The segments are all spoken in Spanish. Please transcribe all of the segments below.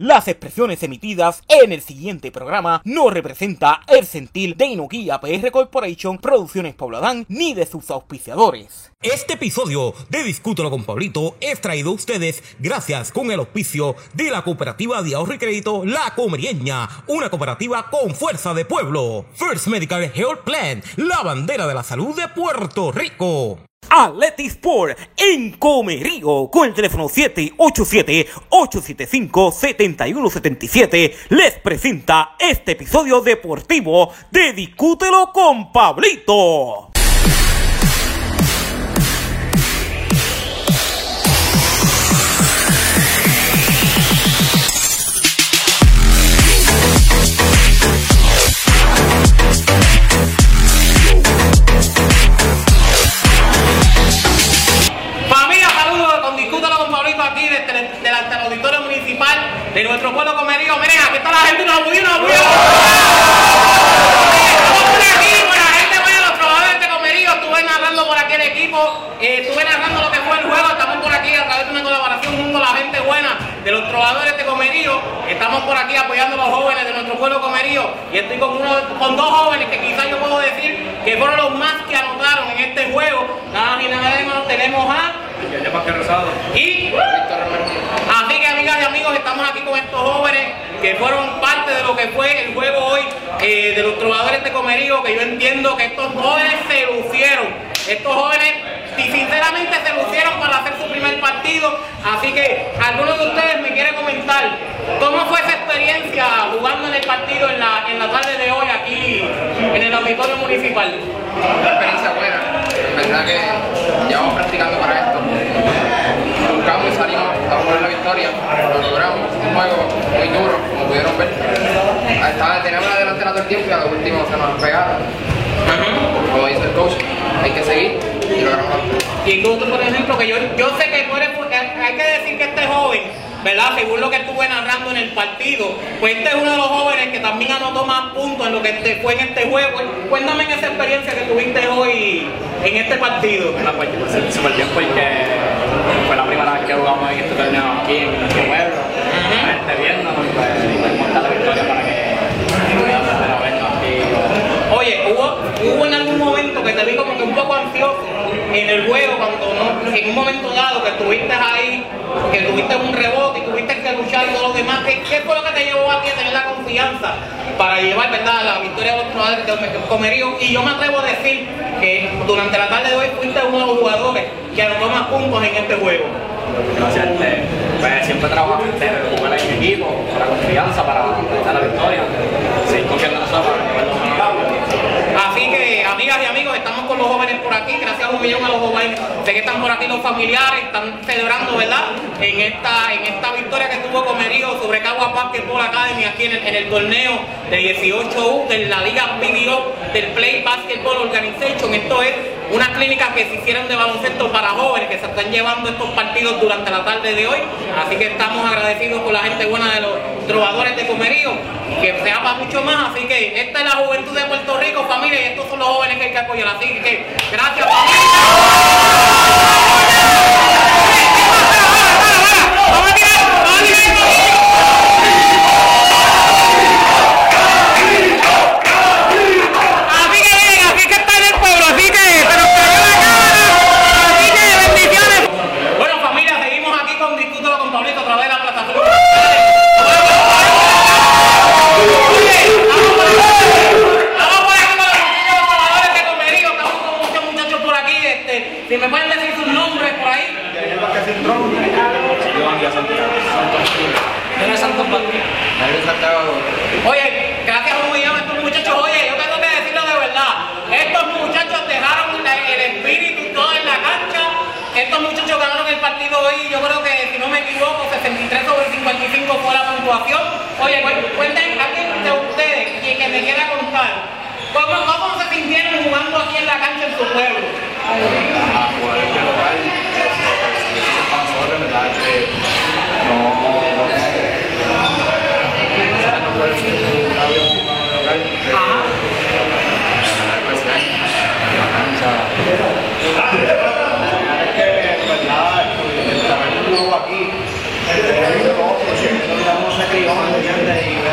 Las expresiones emitidas en el siguiente programa no representa el sentir de Inoquia PR Corporation, Producciones Pauladán, ni de sus auspiciadores. Este episodio de Discútelo con Pablito es traído a ustedes gracias con el auspicio de la cooperativa de ahorro y crédito La Comerieña, una cooperativa con fuerza de pueblo. First Medical Health Plan, la bandera de la salud de Puerto Rico. Atleti Sport en Comerío con el teléfono 787-875-7177 les presenta este episodio deportivo de Discútelo con Pablito. Nuestro pueblo comerío. Miren, aquí está la gente, una bulla, una bulla. Estamos por aquí, la gente buena, los trabajadores de comerío. Estuve narrando por aquí el equipo, eh, estuve narrando lo que fue el juego. Estamos por aquí a través de una colaboración junto a la gente buena de los trovadores de comerío. Estamos por aquí apoyando a los jóvenes de nuestro pueblo comerío. Y estoy con, uno, con dos jóvenes que quizás yo puedo decir que fueron los más este juego. Nada ni nada menos tenemos a y así que amigas y amigos, estamos aquí con estos jóvenes que fueron parte de lo que fue el juego hoy eh, de los trovadores de Comerío, que yo entiendo que estos jóvenes se lucieron. Estos jóvenes y sinceramente se lucieron para hacer su primer partido. Así que algunos de ustedes me quieren comentar cómo fue esa experiencia jugando en el partido en la, en la tarde de hoy aquí en el auditorio municipal. una experiencia buena. La verdad que llevamos practicando para esto. Buscamos y salimos a jugar la victoria. Lo logramos. Un juego muy duro, como pudieron ver. Estaba, teníamos la delantera todo el tiempo y a lo último se nos pegaron. Como dice el coach, hay que seguir y logramos. Y tú, por ejemplo, que yo, yo sé que tú eres, hay que decir que este joven, ¿verdad? Según lo que estuve narrando en el partido, pues este es uno de los jóvenes que también anotó más puntos en lo que te fue en este juego. Cuéntame en esa experiencia que tuviste hoy en este partido. Bueno, pues yo me sentí súper bien porque fue la primera vez que jugamos en este torneo aquí en nuestro pueblo. Viéndonos y pues y pues, la victoria para que. Oye, ¿hubo, hubo en algún momento que te vi como que un poco ansioso en el juego cuando en un momento dado que estuviste ahí, que tuviste un rebote y tuviste que luchar y todo lo demás, ¿qué, qué fue lo que te llevó a ti a tener la confianza para llevar verdad la victoria de los jugadores de Comerío? Y yo me atrevo a decir que durante la tarde de hoy fuiste uno de los jugadores que anotó más puntos en este juego. Gracias, este, pues siempre en jugar en equipo, para la confianza, para dar la victoria, seguir para que Así que, amigas y amigos, estamos con los jóvenes un millón a los jóvenes. Sé que están por aquí los familiares, están celebrando, ¿verdad? En esta, en esta victoria que tuvo Comerío sobre Cagua Basketball Academy aquí en el, en el torneo de 18U de la Liga PBO del Play Basketball Organization. Esto es unas clínicas que se hicieron de baloncesto para jóvenes que se están llevando estos partidos durante la tarde de hoy. Así que estamos agradecidos con la gente buena de los trovadores de Comerío que sea para mucho más. Así que esta es la juventud de Puerto Rico, familia, y estos son los jóvenes que hay que apoyar. Así que gracias, Así que bien, así que está en el pueblo, así que se nos cayó la cara. Así que bendiciones. Bueno familia, seguimos aquí con Discútelo con Pablito a través de la plataforma. Oye, vamos por aquí. Vamos por aquí con los muchachos jugadores de Comerío, estamos con muchos muchachos por aquí. Este, si me pueden decir sus nombres por ahí. Oye, gracias a un millón a estos muchachos. Oye, yo tengo que decirlo de verdad. Estos muchachos dejaron la- el espíritu y todo en la cancha. Estos muchachos ganaron el partido hoy. Yo creo que, si no me equivoco, 63 sobre 55 fue la puntuación. Oye, cu- cuenten alguien de ustedes que, que me quiera contar. ¿Cómo, ¿Cómo se sintieron jugando aquí en la cancha en su pueblo? A jugar en el local, eso es para nosotros, ¿verdad? Que no. no puede ser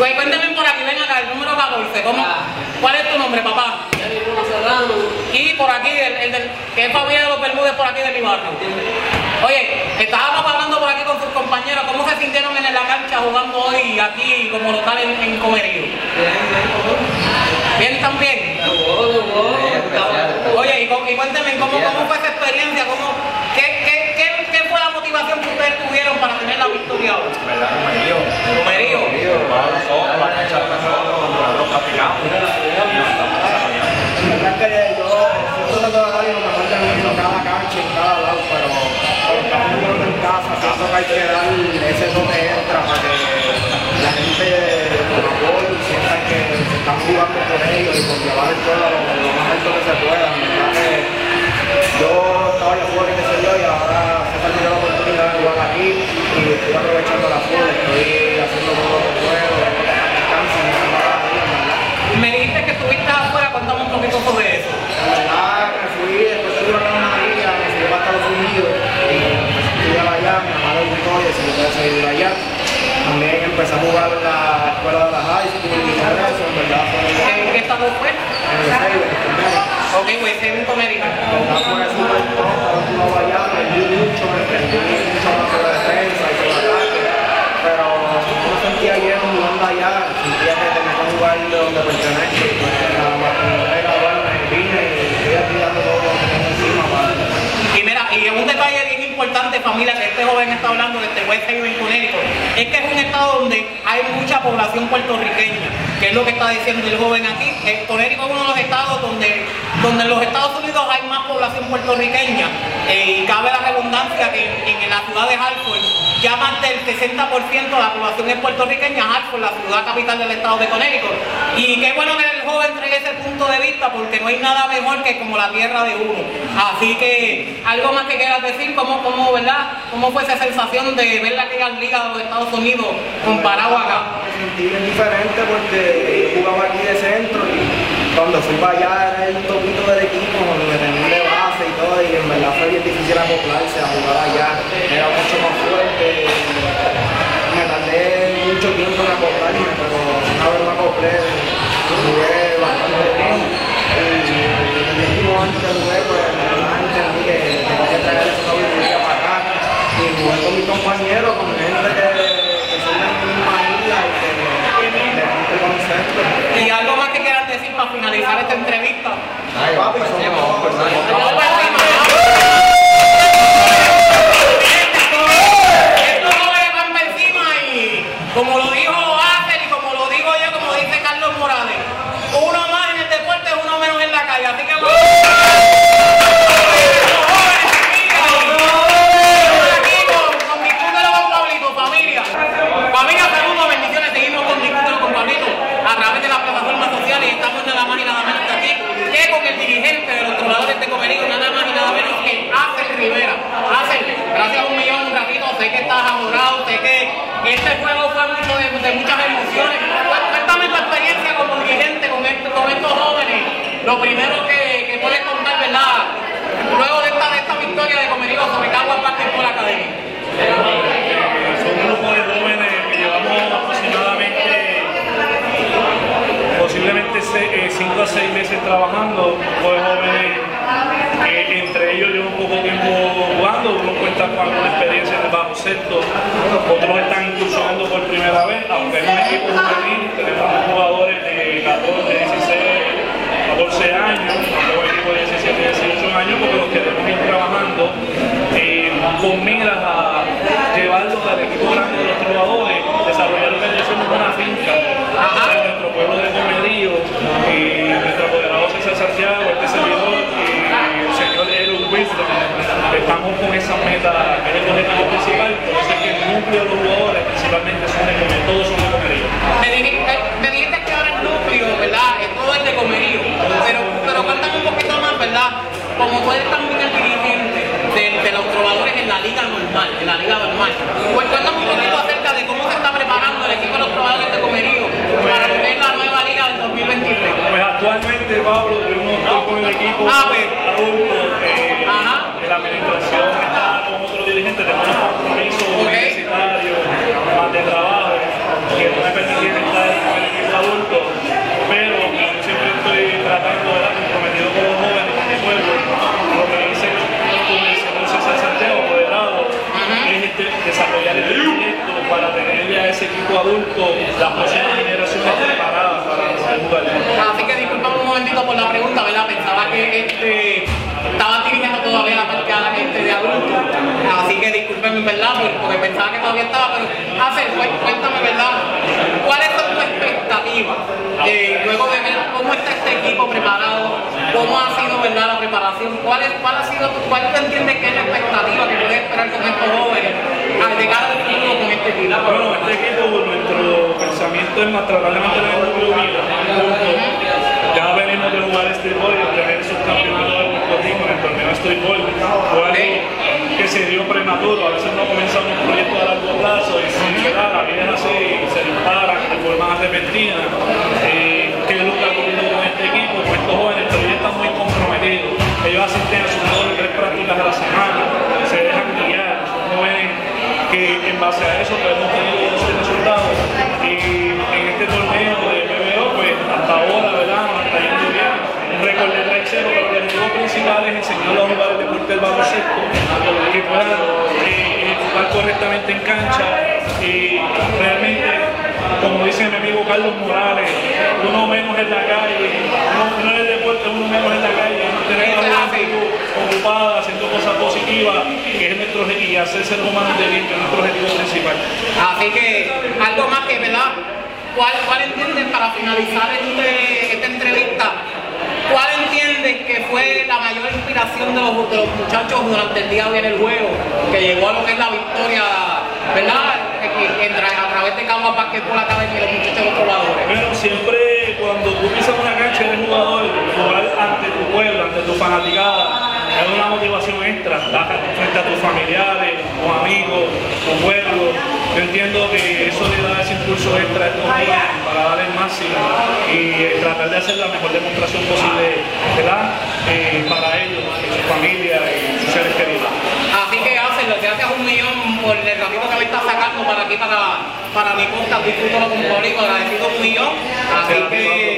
Pues cuéntame por aquí, ven acá, el número 14. ¿cómo? ¿Cuál es tu nombre, papá? Y por aquí, el, el del, que es familia de los Bermúdez por aquí de mi barrio. Oye, estábamos hablando por aquí con sus compañeros, ¿cómo se sintieron en la cancha jugando hoy aquí como local en, en Comerío? Bien también. Oye, y, y cuénteme, ¿cómo, ¿cómo fue esa experiencia? ¿Cómo, qué, qué, qué, qué fue la motivación que ustedes tuvieron para tener la victoria hoy? Comerío. La verdad es que yo siento que todavía lo mejor de en cada cancha, en cada lado, pero cuando estamos jugando en casa, siento que hay que dar ese toque extra para que la gente con apoyo sienta que se están jugando por ellos y por llevar el juego lo, lo más alto que se pueda. La verdad que yo estaba ya fuera, qué sé yo, y ahora se me dio la oportunidad de jugar aquí y estoy aprovechando la full, estoy haciendo todo lo que puedo, me dijiste que estuviste afuera, cuéntame un poquito sobre eso. La verdad me fui después de una María, me fui para Estados Unidos a estudiar allá, mi mamá le gustó y decidí que seguir allá. También empecé a jugar en la escuela de la high school y todo eso, en verdad en ¿Qué, estado fue? el Seiber, en primero. Ok, güey, se un Comerío. La verdad fue súper top, cuando jugaba allá, aprendí mucho, me aprendí mucho más sobre defensa y sobre ataque, pero no me sentía lleno jugando allá, sentía que tenía que jugar donde pertenezco, y pues nada más terminé de graduarme, vine y estoy aquí dando todo lo que tengo encima para Y mira, y un detalle bien importante, familia, que este joven está hablando de este West Haven, Connecticut, es que es un estado donde mucha población puertorriqueña, que es lo que está diciendo el joven aquí. Eh, Connecticut es uno de los estados donde, donde en los Estados Unidos hay más población puertorriqueña, eh, y cabe la redundancia que en, la ciudad de Hartford ya más del 60% de la población es puertorriqueña, Hartford, la ciudad capital del estado de Connecticut. Y qué bueno que el joven traiga ese punto de vista, porque no hay nada mejor que como la tierra de uno. Así que, algo más que quieras decir, ¿cómo, cómo, ¿verdad? ¿Cómo fue esa sensación de ver la Liga de los Estados Unidos comparado acá? Me sentí bien diferente porque jugaba aquí de centro y cuando fui para allá era el topito del equipo, que tenía de base y todo, y en verdad fue bien difícil acoplarse a jugar allá, era mucho más fuerte, me tardé mucho tiempo en acoplarme, pero una vez me acoplé, jugué bastante bien, y el último año que jugué, pues verdad entendí que tenía que traer sabiduría para acá, y jugué con mis compañeros, con gente que, que son de mi misma isla y que de este concepto. Y algo más que quieras decir para finalizar esta entrevista. Papi, somos personas. Vamos para encima. Estos jóvenes van para encima y como lo dijo Ángel y como lo digo yo, como dice Carlos Morales, uno más en el deporte es uno menos en la calle. Así que vamos. Aquí con, con Discútelo con Pablito, familia. Familia, saludos, bendiciones. Seguimos con Discútelo con Pablito a través de las plataformas sociales y estamos nada más y nada menos que aquí que con el dirigente de los trovadores de Comerío, nada más y nada menos que Ángel Rivera. Ángel, gracias a un millón, un ratito, sé que estás adorado, sé que este juego fue mucho de, de muchas emociones. Cuéntame tu experiencia como dirigente con, este- con estos jóvenes. Lo primero que, que puedes contar, ¿verdad? Luego de esta, de esta victoria de Comerío sobre Caguas Basketball Academy. Son un grupo de jóvenes que llevamos aproximadamente, posiblemente 5 a 6 meses trabajando, jóvenes, eh, entre ellos llevo un poco tiempo jugando, unos cuentan con alguna experiencia en el baloncesto, otros están incursionando por primera vez, la administración está con otros dirigentes, tenemos un compromiso universitario, más de trabajo, que no me permitían estar en el adulto, pero siempre estoy tratando de dar comprometido con los jóvenes, con mi pueblo, lo que dice el César Santiago, moderado, es este desarrollar el proyecto para tener ya ese equipo adulto, las próximas generaciones discúlpenme, ¿verdad? Porque pensaba que todavía estaba, pero hace, cuéntame, ¿verdad? ¿Cuáles son tus expectativas? Eh, luego de ver cómo está este equipo preparado, cómo ha sido, ¿verdad? La preparación, ¿cuál, es, cuál ha sido, cuál tú entiendes que es la expectativa que puedes esperar con estos jóvenes al llegar al futuro con este equipo? Bueno, este equipo, nuestro pensamiento es más tratar de mantener el núcleo unido, Ya venimos de jugar streetball y obtener esos campeonatos de Puerto Rico en el torneo streetball. Fue algo que se dio prematuro, a veces no comienza un proyecto a largo plazo y si la vida así, se dispara de forma repentina. Eh, ¿Qué es lo que ha ocurrido con este equipo, con estos jóvenes? Pero ellos están muy comprometidos. Ellos asisten a sus dos tres prácticas a la semana, se dejan guiar, jóvenes que en base a eso pues, hemos tenido resultados. Y en este torneo de BBO, pues hasta ahora, ¿verdad? Nos está yendo bien. 3 pero el objetivo principal es enseñar a jugadores de deporte del baloncesto que puedan eh, jugar correctamente en cancha y realmente como dice mi amigo Carlos Morales, uno menos en la calle, uno, no en el deporte, uno menos en la calle, tener la ocupada haciendo cosas positivas, que es nuestro y hacer ser humanos de bien, que es nuestro objetivo principal. Así que algo más que, ¿verdad? ¿Cuál, cuál entienden para finalizar este, esta entrevista? ¿Cuál entienden que fue la mayor inspiración de los, de muchachos durante el día de hoy en el juego? Que llegó a lo que es la victoria, ¿verdad? a través de Cagua Basketball Academy y los muchachos los jugadores? Bueno, siempre cuando tú pisas una cancha eres jugador, jugar ante tu pueblo, ante tu fanaticada, es una motivación extra, frente a tus familiares, tus amigos, tu pueblo. Yo entiendo que eso le da ese impulso extra a estos días para dar el máximo y eh, tratar de hacer la mejor demostración posible ¿verdad? Eh, para ellos, su familia y sus seres queridos. Así que hacen, gracias un millón por el ratito que me está sacando para aquí, para, para mi podcast, disfrútalo con público, agradecido un millón. Así que,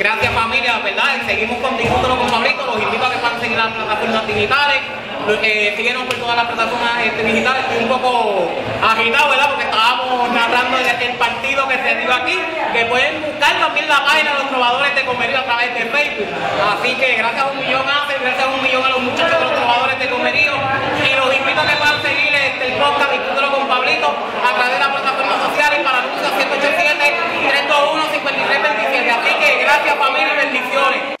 gracias familia, ¿verdad? Seguimos con Disfrútalo con Pablito, los invito a que puedan seguir las plataformas digitales. Eh, síguenos por todas las plataformas este, digitales. Estoy un poco agitado, ¿verdad? Porque estábamos narrando el, partido que se dio aquí. Que pueden buscar también la página de los trovadores de Comerío a través de Facebook. Así que gracias a un millón a gracias a un millón a los muchachos de los trovadores de Comerío. Y los invito a que puedan seguir este, el podcast Discútelo con Pablito a través de las plataformas sociales para anuncios 187 321 5327. Así que gracias familia y bendiciones.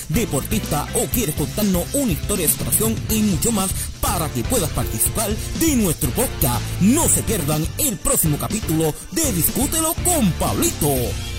deportista o quieres contarnos una historia de situación y mucho más para que puedas participar de nuestro podcast. No se pierdan el próximo capítulo de Discútelo con Pablito.